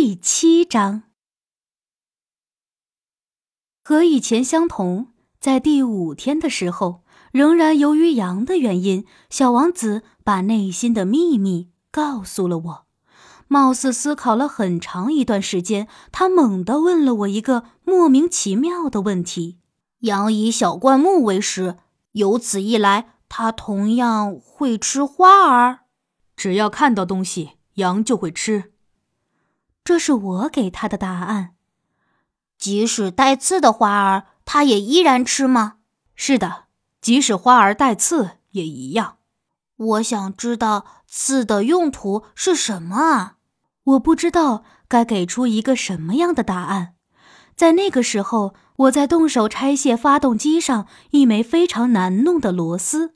第七章和以前相同，在第五天的时候，仍然由于羊的原因，小王子把内心的秘密告诉了我。貌似思考了很长一段时间，他猛地问了我一个莫名其妙的问题：“羊以小灌木为食，由此一来，它同样会吃花儿。只要看到东西，羊就会吃。”这是我给他的答案。即使带刺的花儿，它也依然吃吗？是的，即使花儿带刺也一样。我想知道刺的用途是什么啊？我不知道该给出一个什么样的答案。在那个时候，我在动手拆卸发动机上一枚非常难弄的螺丝，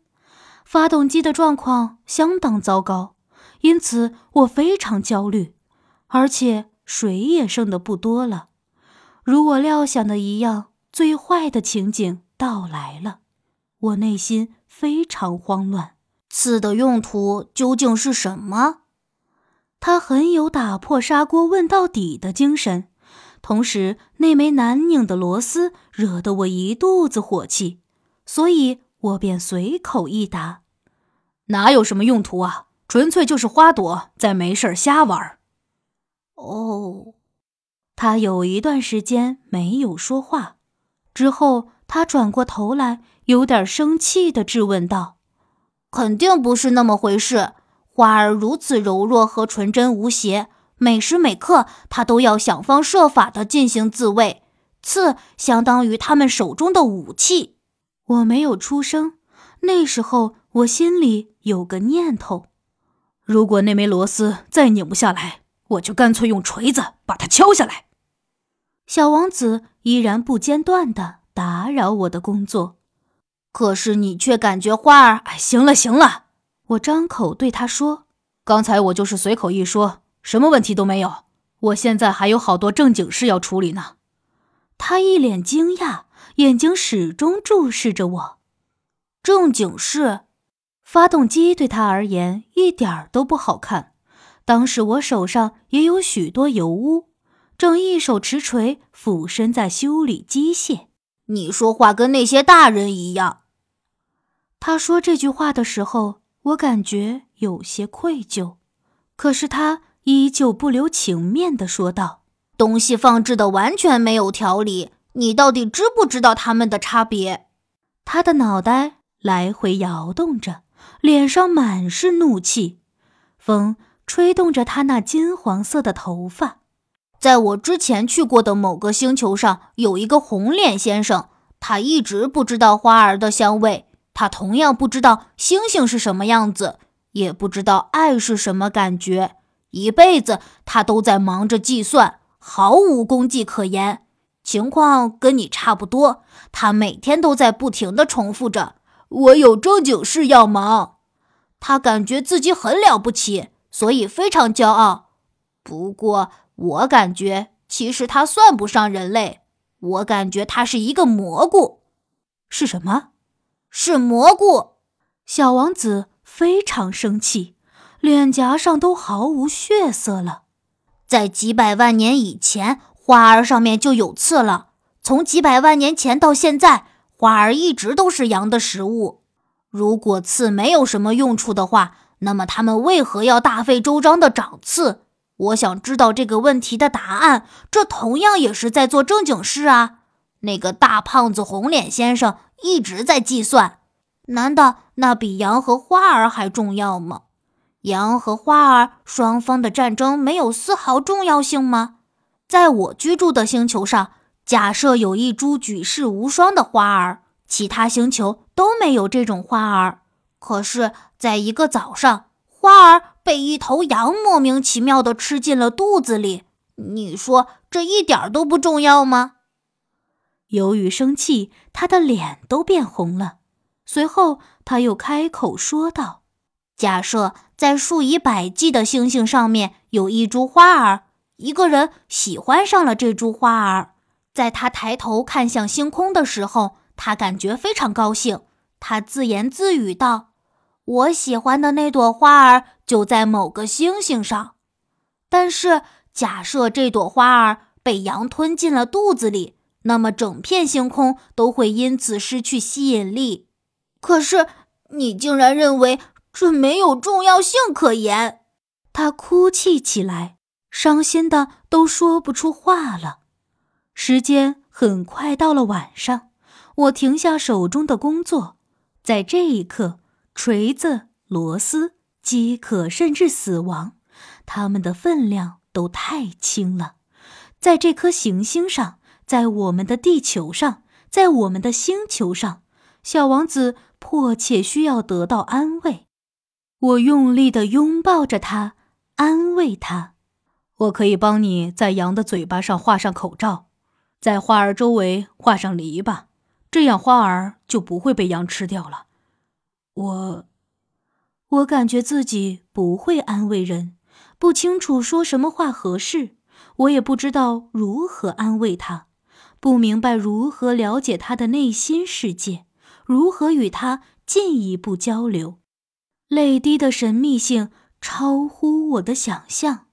发动机的状况相当糟糕，因此我非常焦虑。而且水也剩的不多了，如我料想的一样，最坏的情景到来了。我内心非常慌乱。刺的用途究竟是什么？他很有打破砂锅问到底的精神，同时那枚难拧的螺丝惹得我一肚子火气，所以我便随口一答：“哪有什么用途啊？纯粹就是花朵在没事瞎玩。”哦，他有一段时间没有说话，之后他转过头来，有点生气的质问道：“肯定不是那么回事。花儿如此柔弱和纯真无邪，每时每刻它都要想方设法的进行自卫。刺相当于他们手中的武器。”我没有出声。那时候我心里有个念头：如果那枚螺丝再拧不下来。我就干脆用锤子把它敲下来。小王子依然不间断的打扰我的工作，可是你却感觉花儿……哎，行了行了，我张口对他说：“刚才我就是随口一说，什么问题都没有。我现在还有好多正经事要处理呢。”他一脸惊讶，眼睛始终注视着我。正经事，发动机对他而言一点都不好看。当时我手上也有许多油污，正一手持锤俯身在修理机械。你说话跟那些大人一样。他说这句话的时候，我感觉有些愧疚，可是他依旧不留情面地说道：“东西放置的完全没有条理，你到底知不知道他们的差别？”他的脑袋来回摇动着，脸上满是怒气。风。吹动着他那金黄色的头发，在我之前去过的某个星球上，有一个红脸先生，他一直不知道花儿的香味，他同样不知道星星是什么样子，也不知道爱是什么感觉。一辈子他都在忙着计算，毫无功绩可言。情况跟你差不多，他每天都在不停地重复着：“我有正经事要忙。”他感觉自己很了不起。所以非常骄傲，不过我感觉其实它算不上人类，我感觉它是一个蘑菇。是什么？是蘑菇。小王子非常生气，脸颊上都毫无血色了。在几百万年以前，花儿上面就有刺了。从几百万年前到现在，花儿一直都是羊的食物。如果刺没有什么用处的话，那么他们为何要大费周章的长刺？我想知道这个问题的答案。这同样也是在做正经事啊！那个大胖子红脸先生一直在计算，难道那比羊和花儿还重要吗？羊和花儿双方的战争没有丝毫重要性吗？在我居住的星球上，假设有一株举世无双的花儿，其他星球都没有这种花儿。可是，在一个早上，花儿被一头羊莫名其妙地吃进了肚子里。你说这一点都不重要吗？由于生气，他的脸都变红了。随后，他又开口说道：“假设在数以百计的星星上面有一株花儿，一个人喜欢上了这株花儿，在他抬头看向星空的时候，他感觉非常高兴。他自言自语道。”我喜欢的那朵花儿就在某个星星上，但是假设这朵花儿被羊吞进了肚子里，那么整片星空都会因此失去吸引力。可是你竟然认为这没有重要性可言。他哭泣起来，伤心的都说不出话了。时间很快到了晚上，我停下手中的工作，在这一刻，锤子、螺丝、饥渴甚至死亡，它们的分量都太轻了。在这颗行星上，在我们的地球上，在我们的星球上，小王子迫切需要得到安慰。我用力地拥抱着他，安慰他。我可以帮你在羊的嘴巴上画上口罩。在花儿周围画上篱笆，这样花儿就不会被羊吃掉了。我，我感觉自己不会安慰人，不清楚说什么话合适，我也不知道如何安慰他，不明白如何了解他的内心世界，如何与他进一步交流。泪滴的神秘性超乎我的想象。